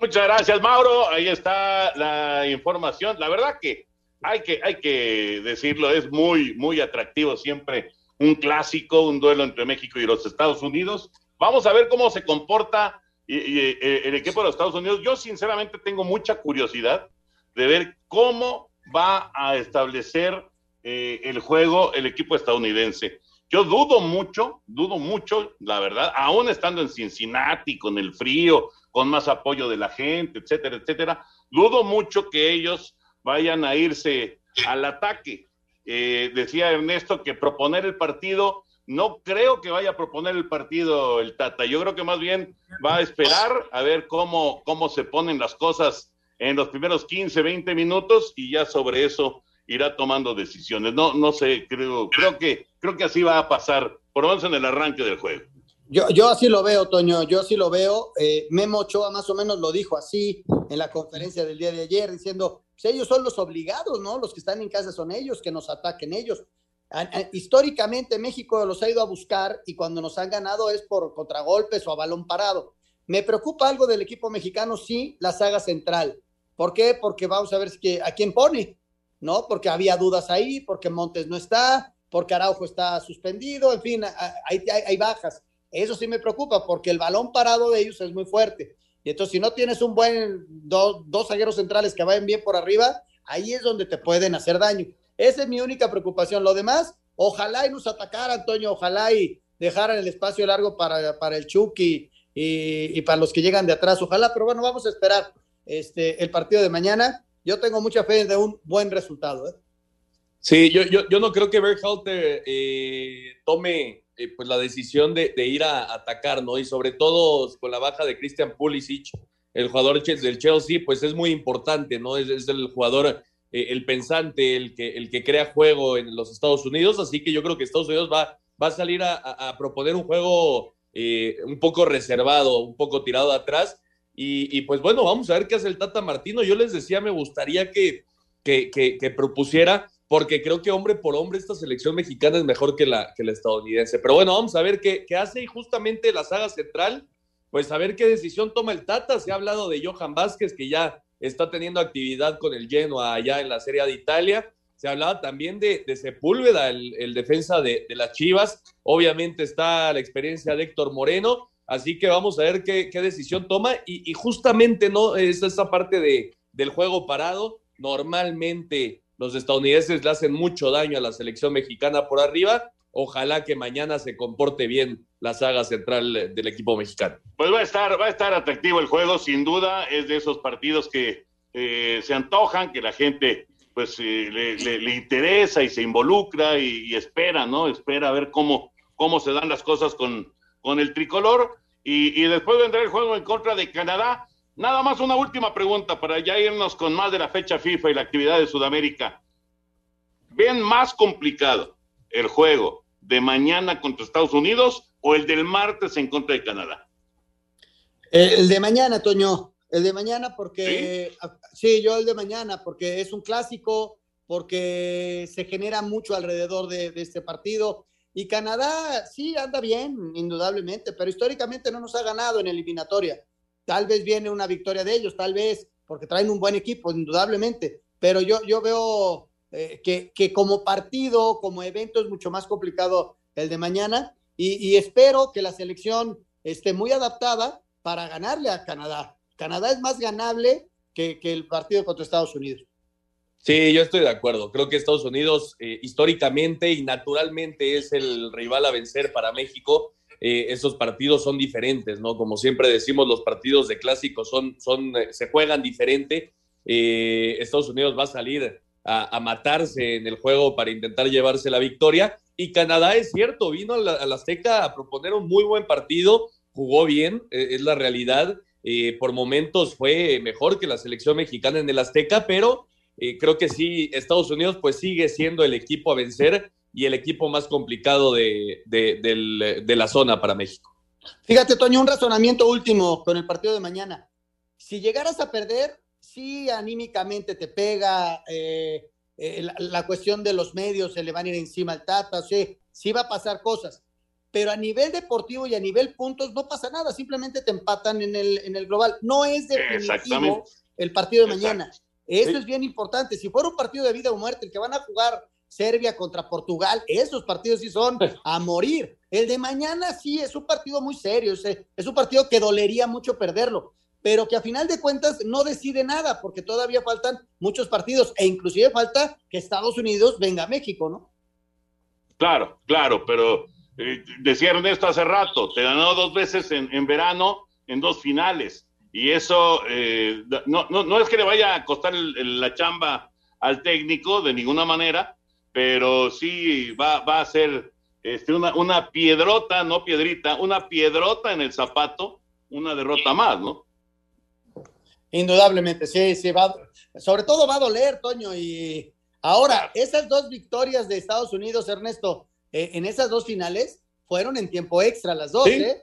Muchas gracias, Mauro. Ahí está la información. La verdad que hay que, hay que decirlo, es muy, muy atractivo siempre un clásico, un duelo entre México y los Estados Unidos. Vamos a ver cómo se comporta eh, el equipo de los Estados Unidos. Yo sinceramente tengo mucha curiosidad de ver cómo va a establecer eh, el juego el equipo estadounidense. Yo dudo mucho, dudo mucho, la verdad, aún estando en Cincinnati, con el frío, con más apoyo de la gente, etcétera, etcétera, dudo mucho que ellos vayan a irse al ataque. Eh, decía Ernesto que proponer el partido, no creo que vaya a proponer el partido el Tata. Yo creo que más bien va a esperar a ver cómo, cómo se ponen las cosas en los primeros 15, 20 minutos y ya sobre eso irá tomando decisiones. No, no sé, creo, creo que, creo que así va a pasar, por lo menos en el arranque del juego. Yo, yo así lo veo, Toño, yo así lo veo. Eh, Memo Ochoa más o menos lo dijo así en la conferencia del día de ayer, diciendo, pues ellos son los obligados, ¿no? Los que están en casa son ellos, que nos ataquen ellos. Históricamente México los ha ido a buscar y cuando nos han ganado es por contragolpes o a balón parado. Me preocupa algo del equipo mexicano, sí, la saga central. ¿Por qué? Porque vamos a ver si, a quién pone, ¿no? Porque había dudas ahí, porque Montes no está, porque Araujo está suspendido, en fin, hay, hay bajas. Eso sí me preocupa porque el balón parado de ellos es muy fuerte. Y entonces, si no tienes un buen dos zagueros centrales que vayan bien por arriba, ahí es donde te pueden hacer daño. Esa es mi única preocupación. Lo demás, ojalá y nos atacara, Antonio, ojalá y dejaran el espacio largo para, para el Chucky y, para los que llegan de atrás, ojalá, pero bueno, vamos a esperar este, el partido de mañana. Yo tengo mucha fe de un buen resultado. ¿eh? Sí, yo, yo, yo no creo que Berhalter eh, tome eh, pues la decisión de, ir a atacar, ¿no? Y sobre todo con la baja de Christian Pulisic, el jugador del Chelsea, pues es muy importante, ¿no? Es, el jugador, eh, el pensante, el que, el que crea juego en los Estados Unidos, así que yo creo que Estados Unidos va, va a salir a, proponer un juego eh, un poco reservado, un poco tirado atrás. Y, pues bueno, vamos a ver qué hace el Tata Martino. Yo les decía, me gustaría que, que propusiera porque creo que hombre por hombre esta selección mexicana es mejor que la, estadounidense. Pero bueno, vamos a ver qué, hace y justamente la saga central, pues a ver qué decisión toma el Tata. Se ha hablado de Johan Vázquez, que ya está teniendo actividad con el Genoa allá en la Serie de Italia. Se hablaba también de, Sepúlveda, el, defensa de, las Chivas. Obviamente está la experiencia de Héctor Moreno. Así que vamos a ver qué, qué decisión toma. Y, y, justamente, ¿no? Es esa parte de, del juego parado. Normalmente los estadounidenses le hacen mucho daño a la selección mexicana por arriba. Ojalá que mañana se comporte bien la saga central del equipo mexicano. Pues va a estar, va a estar atractivo el juego, sin duda. Es de esos partidos que eh, se antojan, que la gente pues eh, le, interesa y se involucra y, espera, ¿no? Espera a ver cómo, cómo se dan las cosas con, con el tricolor. Y, y después vendrá el juego en contra de Canadá Nada más una última pregunta para ya irnos con más de la fecha FIFA y la actividad de Sudamérica. ¿Ven más complicado el juego de mañana contra Estados Unidos o el del martes en contra de Canadá? El de mañana, Toño. El de mañana porque, ¿Sí? yo el de mañana porque es un clásico, porque se genera mucho alrededor de, de este partido. Y Canadá sí anda bien, indudablemente, pero históricamente no nos ha ganado en eliminatoria. Tal vez viene una victoria de ellos, tal vez, porque traen un buen equipo, indudablemente. Pero yo, yo veo eh, que, que, como partido, como evento, es mucho más complicado el de mañana. Y, espero que la selección esté muy adaptada para ganarle a Canadá. Canadá es más ganable que, que el partido contra Estados Unidos. Sí, yo estoy de acuerdo. Creo que Estados Unidos eh, históricamente y naturalmente es el rival a vencer para México. Eh, esos partidos son diferentes, ¿no? Como siempre decimos, los partidos de clásicos son, son, eh, se juegan diferente. Estados Unidos va a salir a, matarse en el juego para intentar llevarse la victoria. Y Canadá es cierto, vino a la, Azteca a proponer un muy buen partido, jugó bien, es la realidad. por momentos fue mejor que la selección mexicana en el Azteca, pero creo que sí, Estados Unidos pues sigue siendo el equipo a vencer y el equipo más complicado de, de, la zona para México. Fíjate, Toño, un razonamiento último con el partido de mañana. Si llegaras a perder, sí anímicamente te pega eh, eh, la, cuestión de los medios, se le van a ir encima al Tata, sí, sí va a pasar cosas. Pero a nivel deportivo y a nivel puntos no pasa nada, simplemente te empatan en el, en el global. No es definitivo el partido de mañana. Eso es bien importante. Si fuera un partido de vida o muerte, el que van a jugar Serbia contra Portugal, esos partidos sí son a morir. El de mañana sí es un partido muy serio, es, un partido que dolería mucho perderlo, pero que a final de cuentas no decide nada, porque todavía faltan muchos partidos e inclusive falta que Estados Unidos venga a México, ¿no? Claro, claro, pero eh, decía Ernesto hace rato, te ganó dos veces en, en verano en dos finales y eso eh, no, no, no, es que le vaya a costar la chamba al técnico de ninguna manera, pero sí va, va a ser este, una, una piedrota, no piedrita, una piedrota en el zapato, una derrota más, ¿no? Indudablemente, sí, sí, va, sobre todo va a doler, Toño, y ahora, esas dos victorias de Estados Unidos, Ernesto, eh, en esas dos finales, fueron en tiempo extra las dos, ¿eh?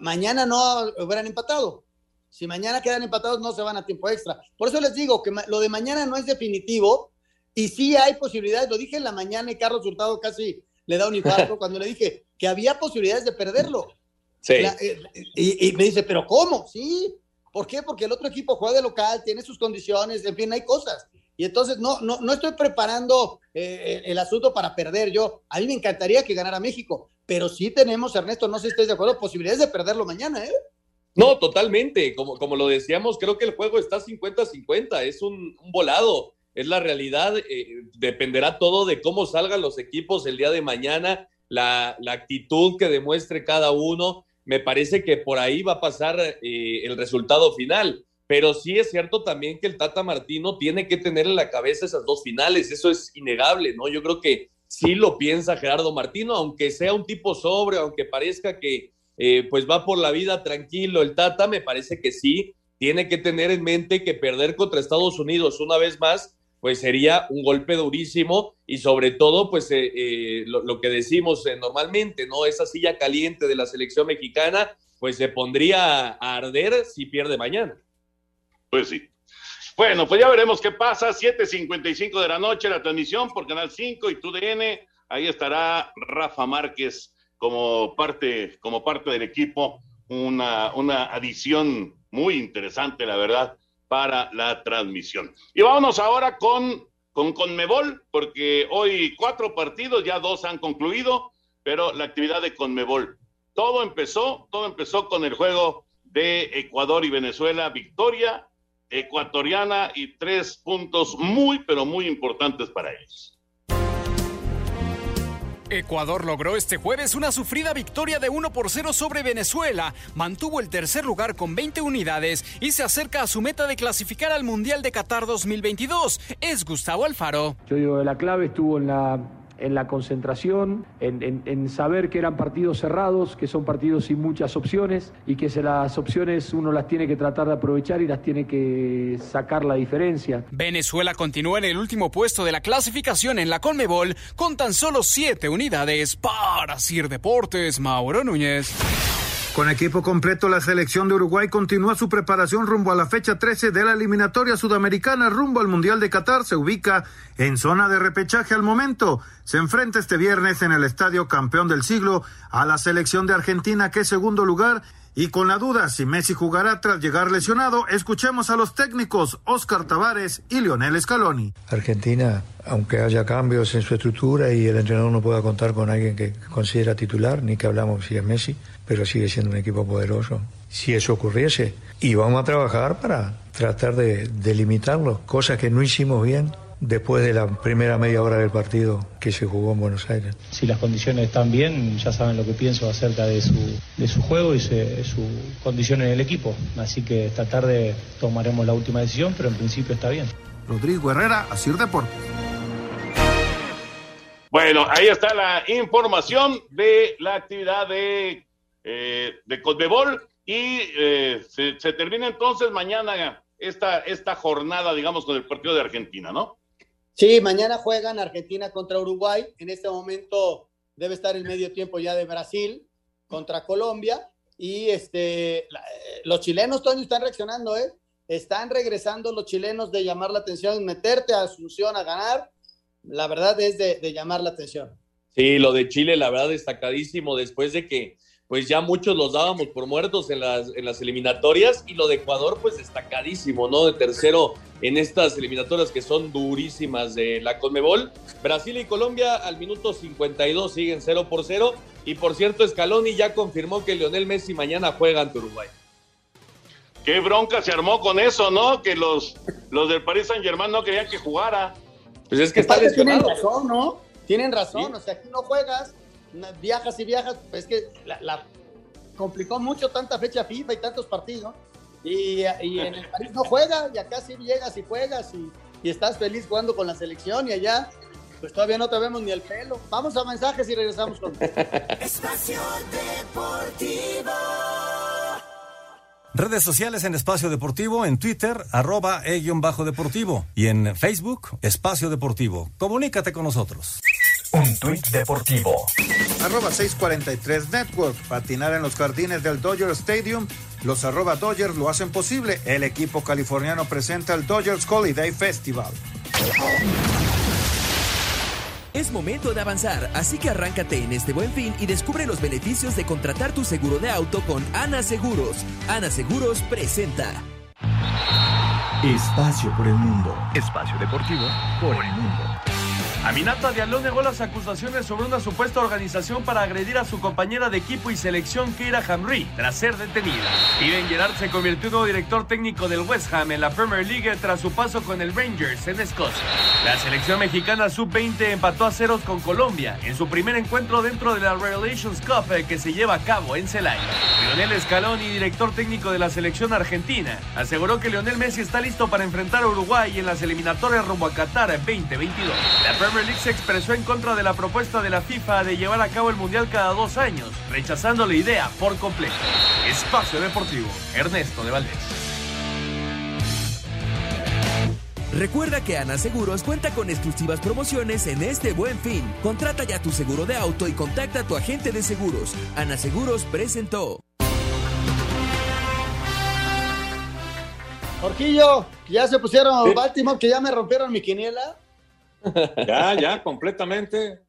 Mañana no hubieran empatado. Si mañana quedan empatados, no se van a tiempo extra. Por eso les digo que lo de mañana no es definitivo y sí hay posibilidades. Lo dije en la mañana y Carlos Hurtado casi le da un infarto cuando le dije que había posibilidades de perderlo. Sí. Eh, y, me dice, ¿pero cómo? Sí. ¿Por qué? Porque el otro equipo juega de local, tiene sus condiciones, en fin, hay cosas. Y entonces no, no, no estoy preparando eh, el asunto para perder yo. A mí me encantaría que ganara México, pero sí tenemos, Ernesto, no sé si estés de acuerdo, posibilidades de perderlo mañana, ¿eh? No, totalmente. Como, como lo decíamos, creo que el juego está 50-50, es un, volado, es la realidad. Eh, dependerá todo de cómo salgan los equipos el día de mañana, la, actitud que demuestre cada uno. Me parece que por ahí va a pasar eh, el resultado final. Pero sí es cierto también que el Tata Martino tiene que tener en la cabeza esas dos finales, eso es innegable, ¿no? Yo creo que sí lo piensa Gerardo Martino, aunque sea un tipo sobre, aunque parezca que eh, pues va por la vida tranquilo. El Tata me parece que sí, tiene que tener en mente que perder contra Estados Unidos una vez más, pues sería un golpe durísimo y sobre todo, pues eh, eh, lo, que decimos normalmente, ¿no? Esa silla caliente de la selección mexicana, pues se pondría a arder si pierde mañana. Pues sí. Bueno, pues ya veremos qué pasa. 7.55 de la noche la transmisión por Canal 5 y TUDN. Ahí estará Rafa Márquez como parte, como parte del equipo, una, una adición muy interesante, la verdad, para la transmisión. Y vámonos ahora con, con Conmebol, porque hoy cuatro partidos, ya dos han concluido, pero la actividad de Conmebol. Todo empezó, todo empezó con el juego de Ecuador y Venezuela, victoria ecuatoriana y tres puntos muy, pero muy importantes para ellos. Ecuador logró este jueves una sufrida victoria de 1 por 0 sobre Venezuela, mantuvo el tercer lugar con 20 unidades y se acerca a su meta de clasificar al Mundial de Qatar 2022. Es Gustavo Alfaro. Yo digo, la clave estuvo en la en la concentración, en, saber que eran partidos cerrados, que son partidos sin muchas opciones y que las opciones uno las tiene que tratar de aprovechar y las tiene que sacar la diferencia. Venezuela continúa en el último puesto de la clasificación en la Conmebol con tan solo siete unidades. Para Sir Deportes, Mauro Núñez. Con equipo completo, la selección de Uruguay continúa su preparación rumbo a la fecha 13 de la eliminatoria sudamericana rumbo al Mundial de Qatar. Se ubica en zona de repechaje al momento. Se enfrenta este viernes en el Estadio Campeón del Siglo a la selección de Argentina, que es segundo lugar y con la duda si Messi jugará tras llegar lesionado, escuchemos a los técnicos Oscar Tavares y Lionel Scaloni. Argentina, aunque haya cambios en su estructura y el entrenador no pueda contar con alguien que considera titular, ni que hablamos si es Messi, pero sigue siendo un equipo poderoso. Si eso ocurriese, y vamos a trabajar para tratar de, de limitarlo, cosas que no hicimos bien después de la primera media hora del partido que se jugó en Buenos Aires. Si las condiciones están bien, ya saben lo que pienso acerca de su, de su juego y su condición en el equipo. Así que esta tarde tomaremos la última decisión, pero en principio está bien. Rodrigo Herrera, Asir Deportes. Bueno, ahí está la información de la actividad de, eh, de Cosmebol y eh, se, se, termina entonces mañana esta, esta jornada, digamos, con el partido de Argentina, ¿no? Sí, mañana juegan Argentina contra Uruguay. En este momento debe estar el medio tiempo ya de Brasil contra Colombia. Y este, la, los chilenos, Toño, están reaccionando, ¿eh? Están regresando los chilenos de llamar la atención, meterte a Asunción a ganar la verdad es de, de, llamar la atención. Sí, lo de Chile, la verdad, destacadísimo después de que pues ya muchos los dábamos por muertos en las, en las eliminatorias y lo de Ecuador pues destacadísimo, ¿no? De tercero en estas eliminatorias que son durísimas de la Conmebol. Brasil y Colombia al minuto 52 siguen 0 por 0 y por cierto Scaloni ya confirmó que Lionel Messi mañana juega ante Uruguay. Qué bronca se armó con eso, ¿no? Que los, los del Paris Saint Germain no querían que jugara. Pues es que está Tienen razón, ¿no? Tienen razón. ¿Sí? O sea, aquí no juegas, viajas y viajas. Pues es que la, la, complicó mucho tanta fecha FIFA y tantos partidos. Y, y, en el París no juega, y acá sí llegas y juegas y, y, estás feliz jugando con la selección, y allá, pues todavía no te vemos ni el pelo. Vamos a mensajes y regresamos con. Espacio Deportivo. Redes sociales en Espacio Deportivo, en Twitter, arroba e-deportivo y en Facebook, Espacio Deportivo. Comunícate con nosotros. Un tuit deportivo. Arroba 643 Network. Patinar en los jardines del Dodger Stadium. Los arroba Dodgers lo hacen posible. El equipo californiano presenta el Dodgers Holiday Festival. Es momento de avanzar, así que arráncate en este buen fin y descubre los beneficios de contratar tu seguro de auto con Ana Seguros. Ana Seguros presenta. Espacio por el mundo. Espacio deportivo por el mundo. Aminata Diallo negó las acusaciones sobre una supuesta organización para agredir a su compañera de equipo y selección Keira Hamri tras ser detenida. Steven Gerrard se convirtió en nuevo director técnico del West Ham en la Premier League tras su paso con el Rangers en Escocia. La selección mexicana sub-20 empató a ceros con Colombia en su primer encuentro dentro de la Revelations Cup que se lleva a cabo en Celaya. Lionel Scaloni, director técnico de la selección argentina, aseguró que Lionel Messi está listo para enfrentar a Uruguay en las eliminatorias rumbo a Qatar 2022. La Premier League se expresó en contra de la propuesta de la FIFA de llevar a cabo el Mundial cada dos años, rechazando la idea por completo. Espacio Deportivo, Ernesto de Valdés. Recuerda que Ana Seguros cuenta con exclusivas promociones en este buen fin. Contrata ya tu seguro de auto y contacta a tu agente de seguros. Ana Seguros presentó. Jorquillo, ya se pusieron ¿Sí? Baltimore, que ya me rompieron mi quiniela. Ya, ya, completamente.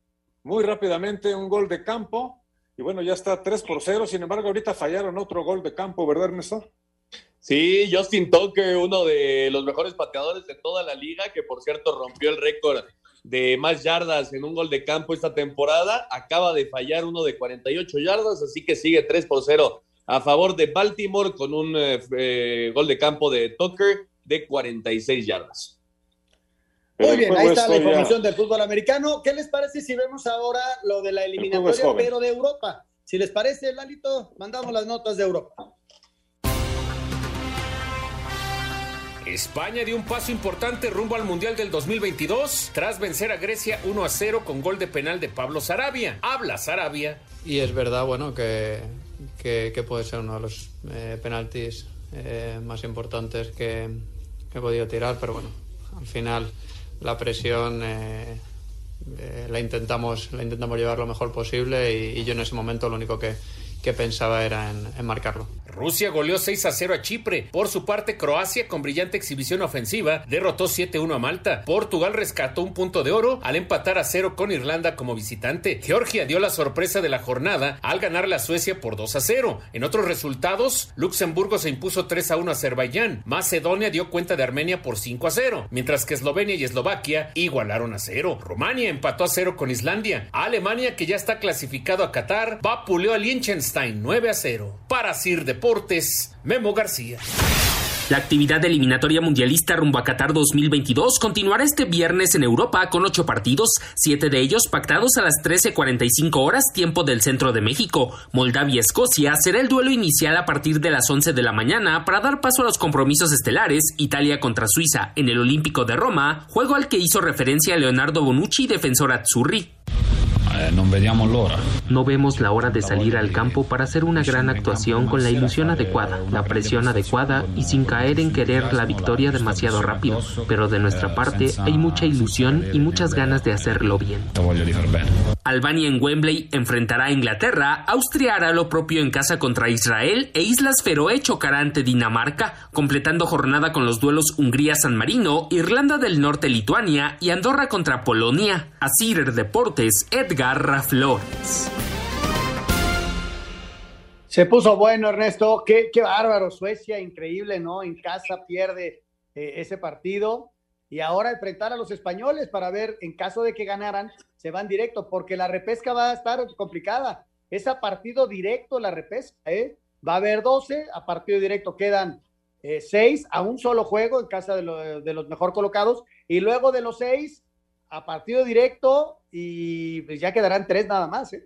Muy rápidamente, un gol de campo. Y bueno, ya está 3 por 0. Sin embargo, ahorita fallaron otro gol de campo, ¿verdad, Ernesto? Sí, Justin Toque, uno de los mejores pateadores de toda la liga, que por cierto rompió el récord de más yardas en un gol de campo esta temporada. Acaba de fallar uno de 48 yardas, así que sigue 3 por 0 a favor de Baltimore con un eh, gol de campo de Tucker de 46 yardas. Muy bien, ahí está la información ya... del fútbol americano. ¿Qué les parece si vemos ahora lo de la eliminatoria, pero de Europa? Si les parece, Lalito, mandamos las notas de Europa. España dio un paso importante rumbo al Mundial del 2022 tras vencer a Grecia 1 a 0 con gol de penal de Pablo Sarabia. Habla Sarabia. Y es verdad, bueno, que, que, que puede ser uno de los eh, penaltis eh, más importantes que, que he podido tirar, pero bueno, al final la presión eh, eh, la, intentamos, la intentamos llevar lo mejor posible y, y, yo en ese momento lo único que, que pensaba era en, en, marcarlo. Rusia goleó 6 a 0 a Chipre. Por su parte, Croacia, con brillante exhibición ofensiva, derrotó 7-1 a Malta. Portugal rescató un punto de oro al empatar a 0 con Irlanda como visitante. Georgia dio la sorpresa de la jornada al ganarle a Suecia por 2 a 0. En otros resultados, Luxemburgo se impuso 3 a 1 a Azerbaiyán. Macedonia dio cuenta de Armenia por 5 a 0, mientras que Eslovenia y Eslovaquia igualaron a 0. Rumania empató a 0 con Islandia. Alemania, que ya está clasificado a Qatar, vapuleó a Liechtenstein 9 a 0. Para Sir Deportes, Memo García. La actividad eliminatoria mundialista rumbo a Qatar 2022 continuará este viernes en Europa con ocho partidos, siete de ellos pactados a las 13.45 horas tiempo del centro de México. Moldavia-Escocia será el duelo inicial a partir de las 11 de la mañana para dar paso a los compromisos estelares Italia contra Suiza en el Olímpico de Roma, juego al que hizo referencia Leonardo Bonucci, defensor Azzurri. Eh, no vemos la hora de salir al campo para hacer una gran actuación con la ilusión adecuada, la presión adecuada y sin caer en querer la victoria demasiado rápido. Pero de nuestra parte hay mucha ilusión y muchas ganas de hacerlo bien. Albania en Wembley enfrentará a Inglaterra, Austria hará lo propio en casa contra Israel e Islas Feroe chocará ante Dinamarca, completando jornada con los duelos Hungría-San Marino, Irlanda del Norte-Lituania y Andorra contra Polonia. Asir Deportes, Edgar Flores. Se puso bueno, Ernesto. Qué, bárbaro. Suecia, increíble, ¿no? En casa pierde eh, ese partido. Y ahora enfrentar a los españoles para ver, en caso de que ganaran, se van directo, porque la repesca va a estar complicada. Es a partido directo la repesca, ¿eh? Va a haber 12, a partido directo quedan eh, 6 a un solo juego en casa de, de los mejor colocados. Y luego de los 6, a partido directo y pues ya quedarán tres nada más. ¿eh?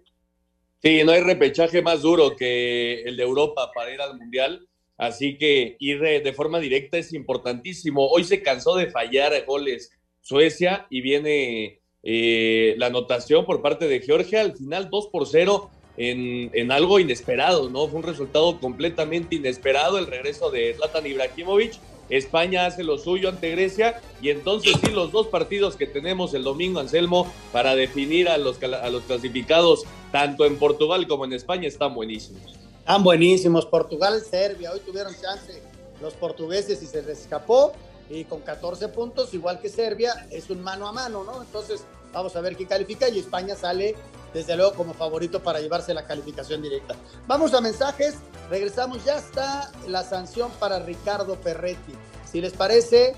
Sí, no hay repechaje más duro que el de Europa para ir al Mundial, así que ir de, forma directa es importantísimo. Hoy se cansó de fallar goles Suecia y viene eh, la anotación por parte de Georgia, al final 2 por 0 en, en, algo inesperado, ¿no? Fue un resultado completamente inesperado el regreso de Zlatan Ibrahimovic España hace lo suyo ante Grecia y entonces sí los dos partidos que tenemos el domingo, Anselmo, para definir a los, a los clasificados tanto en Portugal como en España están buenísimos. Están buenísimos. Portugal, Serbia, hoy tuvieron chance los portugueses y se les escapó y con 14 puntos, igual que Serbia, es un mano a mano, ¿no? Entonces vamos a ver quién califica y España sale desde luego como favorito para llevarse la calificación directa. Vamos a mensajes, regresamos, ya está la sanción para Ricardo Ferretti. Si les parece,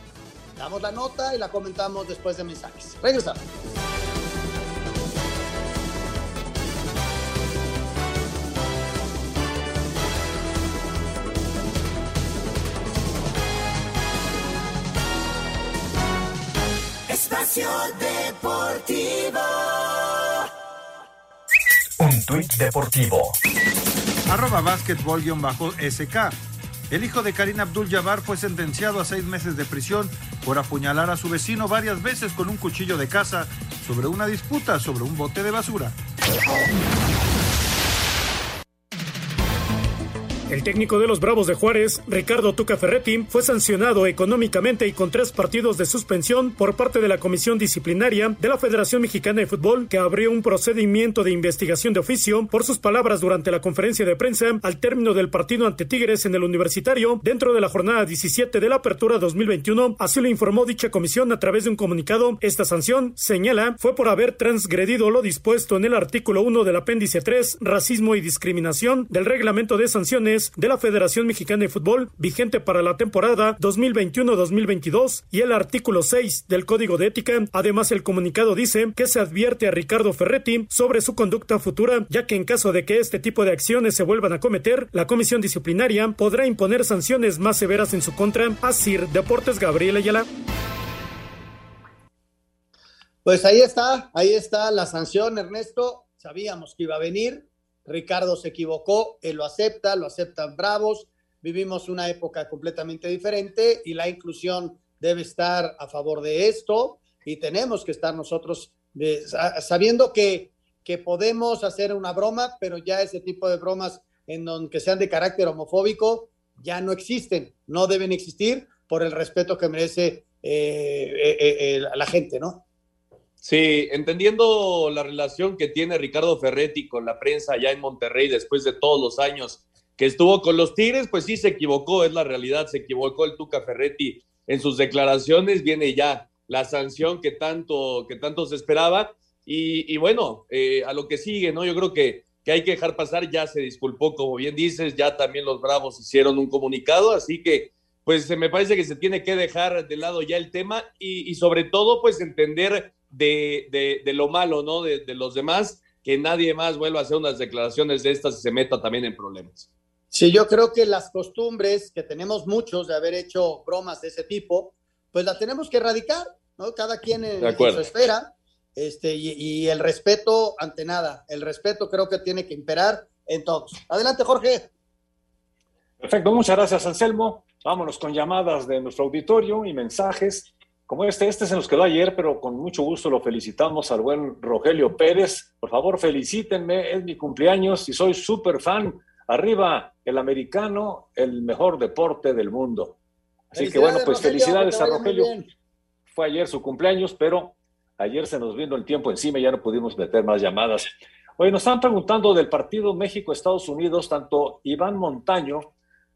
damos la nota y la comentamos después de mensajes. Regresamos. Un tuit deportivo. Arroba básquetbol-sk. El hijo de Karim Abdul-Jabbar fue sentenciado a seis meses de prisión por apuñalar a su vecino varias veces con un cuchillo de caza sobre una disputa sobre un bote de basura. El técnico de los Bravos de Juárez, Ricardo Tuca Ferretti, fue sancionado económicamente y con tres partidos de suspensión por parte de la Comisión Disciplinaria de la Federación Mexicana de Fútbol, que abrió un procedimiento de investigación de oficio por sus palabras durante la conferencia de prensa al término del partido ante Tigres en el Universitario dentro de la jornada 17 de la Apertura 2021. Así lo informó dicha comisión a través de un comunicado. Esta sanción, señala, fue por haber transgredido lo dispuesto en el artículo 1 del apéndice 3, racismo y discriminación del reglamento de sanciones de la Federación Mexicana de Fútbol vigente para la temporada 2021-2022 y el artículo 6 del Código de Ética. Además, el comunicado dice que se advierte a Ricardo Ferretti sobre su conducta futura, ya que en caso de que este tipo de acciones se vuelvan a cometer, la comisión disciplinaria podrá imponer sanciones más severas en su contra. Asir Deportes Gabriel Ayala. Pues ahí está, ahí está la sanción, Ernesto. Sabíamos que iba a venir, Ricardo se equivocó, él lo acepta, lo aceptan bravos, vivimos una época completamente diferente y la inclusión debe estar a favor de esto y tenemos que estar nosotros sabiendo que, que podemos hacer una broma, pero ya ese tipo de bromas en donde sean de carácter homofóbico ya no existen, no deben existir por el respeto que merece eh, eh, eh, la gente, ¿no? Sí, entendiendo la relación que tiene Ricardo Ferretti con la prensa allá en Monterrey después de todos los años que estuvo con los Tigres, pues sí se equivocó, es la realidad, se equivocó el Tuca Ferretti en sus declaraciones, viene ya la sanción que tanto, que tanto se esperaba. Y, bueno, eh, a lo que sigue, ¿no? Yo creo que, que hay que dejar pasar, ya se disculpó, como bien dices, ya también los Bravos hicieron un comunicado, así que pues me parece que se tiene que dejar de lado ya el tema y, y sobre todo pues entender de, de, lo malo, ¿no? De, los demás, que nadie más vuelva a hacer unas declaraciones de estas y se meta también en problemas. Sí, yo creo que las costumbres que tenemos muchos de haber hecho bromas de ese tipo, pues las tenemos que erradicar, ¿no? Cada quien en, en su esfera, este, y, y, el respeto ante nada. El respeto creo que tiene que imperar en todos. Adelante, Jorge. Perfecto, muchas gracias, Anselmo. Vámonos con llamadas de nuestro auditorio y mensajes. Como este, este se nos quedó ayer, pero con mucho gusto lo felicitamos al buen Rogelio Pérez. Por favor, felicítenme, es mi cumpleaños y soy súper fan. Arriba, el americano, el mejor deporte del mundo. Así que bueno, pues Rogelio, felicidades a Rogelio. Fue ayer su cumpleaños, pero ayer se nos vino el tiempo encima y ya no pudimos meter más llamadas. Hoy nos están preguntando del partido México-Estados Unidos, tanto Iván Montaño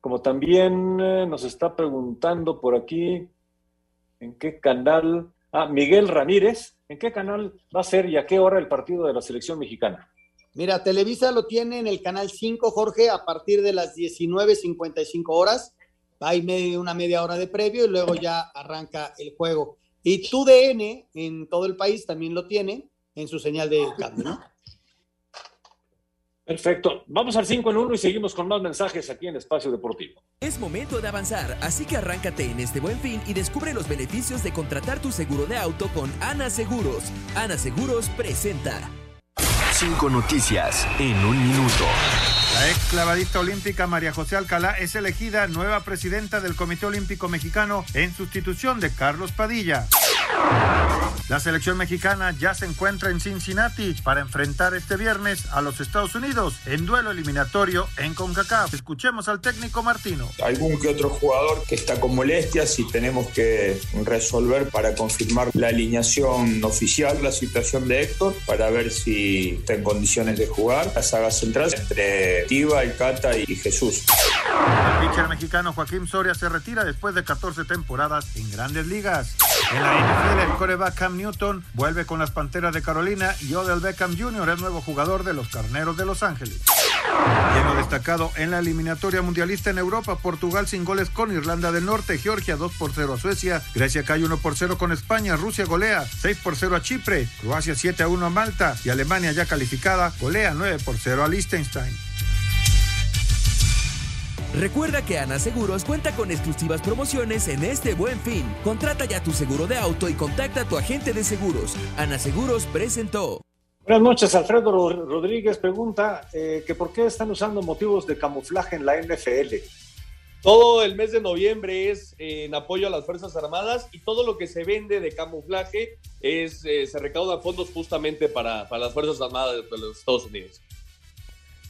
como también eh, nos está preguntando por aquí en qué canal, ah, Miguel Ramírez, ¿en qué canal va a ser y a qué hora el partido de la selección mexicana? Mira, Televisa lo tiene en el canal 5, Jorge, a partir de las 19.55 horas. Hay medio, una media hora de previo y luego ya arranca el juego. Y TUDN en todo el país también lo tiene en su señal de cambio, ¿no? Perfecto. Vamos al 5 en 1 y seguimos con más mensajes aquí en Espacio Deportivo. Es momento de avanzar, así que arráncate en este buen fin y descubre los beneficios de contratar tu seguro de auto con Ana Seguros. Ana Seguros presenta. Cinco noticias en un minuto. La ex clavadista olímpica María José Alcalá es elegida nueva presidenta del Comité Olímpico Mexicano en sustitución de Carlos Padilla. La selección mexicana ya se encuentra en Cincinnati para enfrentar este viernes a los Estados Unidos en duelo eliminatorio en CONCACAF. Escuchemos al técnico Martino. Algún que otro jugador que está con molestias y tenemos que resolver para confirmar la alineación oficial, la situación de Héctor, para ver si está en condiciones de jugar. La saga central entre Tiva, El Cata y Jesús. El pitcher mexicano Joaquín Soria se retira después de 14 temporadas en grandes ligas. En la NFL, el coreback Cam Newton vuelve con las Panteras de Carolina y Odell Beckham Jr. es nuevo jugador de los Carneros de Los Ángeles. Lleno destacado en la eliminatoria mundialista en Europa, Portugal sin goles con Irlanda del Norte, Georgia 2 por 0 a Suecia, Grecia cae 1 por 0 con España, Rusia golea 6 por 0 a Chipre, Croacia 7 a 1 a Malta y Alemania ya calificada golea 9 por 0 a Liechtenstein. Recuerda que Ana Seguros cuenta con exclusivas promociones en este buen fin. Contrata ya tu seguro de auto y contacta a tu agente de seguros. Ana Seguros presentó. Buenas noches, Alfredo Rodríguez pregunta eh, que por qué están usando motivos de camuflaje en la NFL. Todo el mes de noviembre es eh, en apoyo a las Fuerzas Armadas y todo lo que se vende de camuflaje es eh, se recauda fondos justamente para, para las Fuerzas Armadas de los Estados Unidos.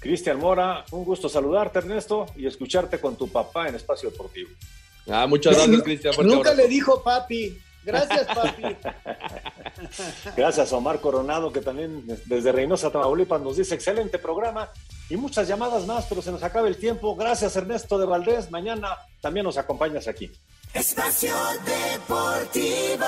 Cristian Mora, un gusto saludarte, Ernesto, y escucharte con tu papá en Espacio Deportivo. Ah, muchas gracias, Cristian. Nunca le dijo papi. Gracias, papi. Gracias a Omar Coronado, que también desde Reynosa, Tamaulipas, nos dice excelente programa y muchas llamadas más, pero se nos acaba el tiempo. Gracias, Ernesto de Valdés. Mañana también nos acompañas aquí. Espacio Deportivo.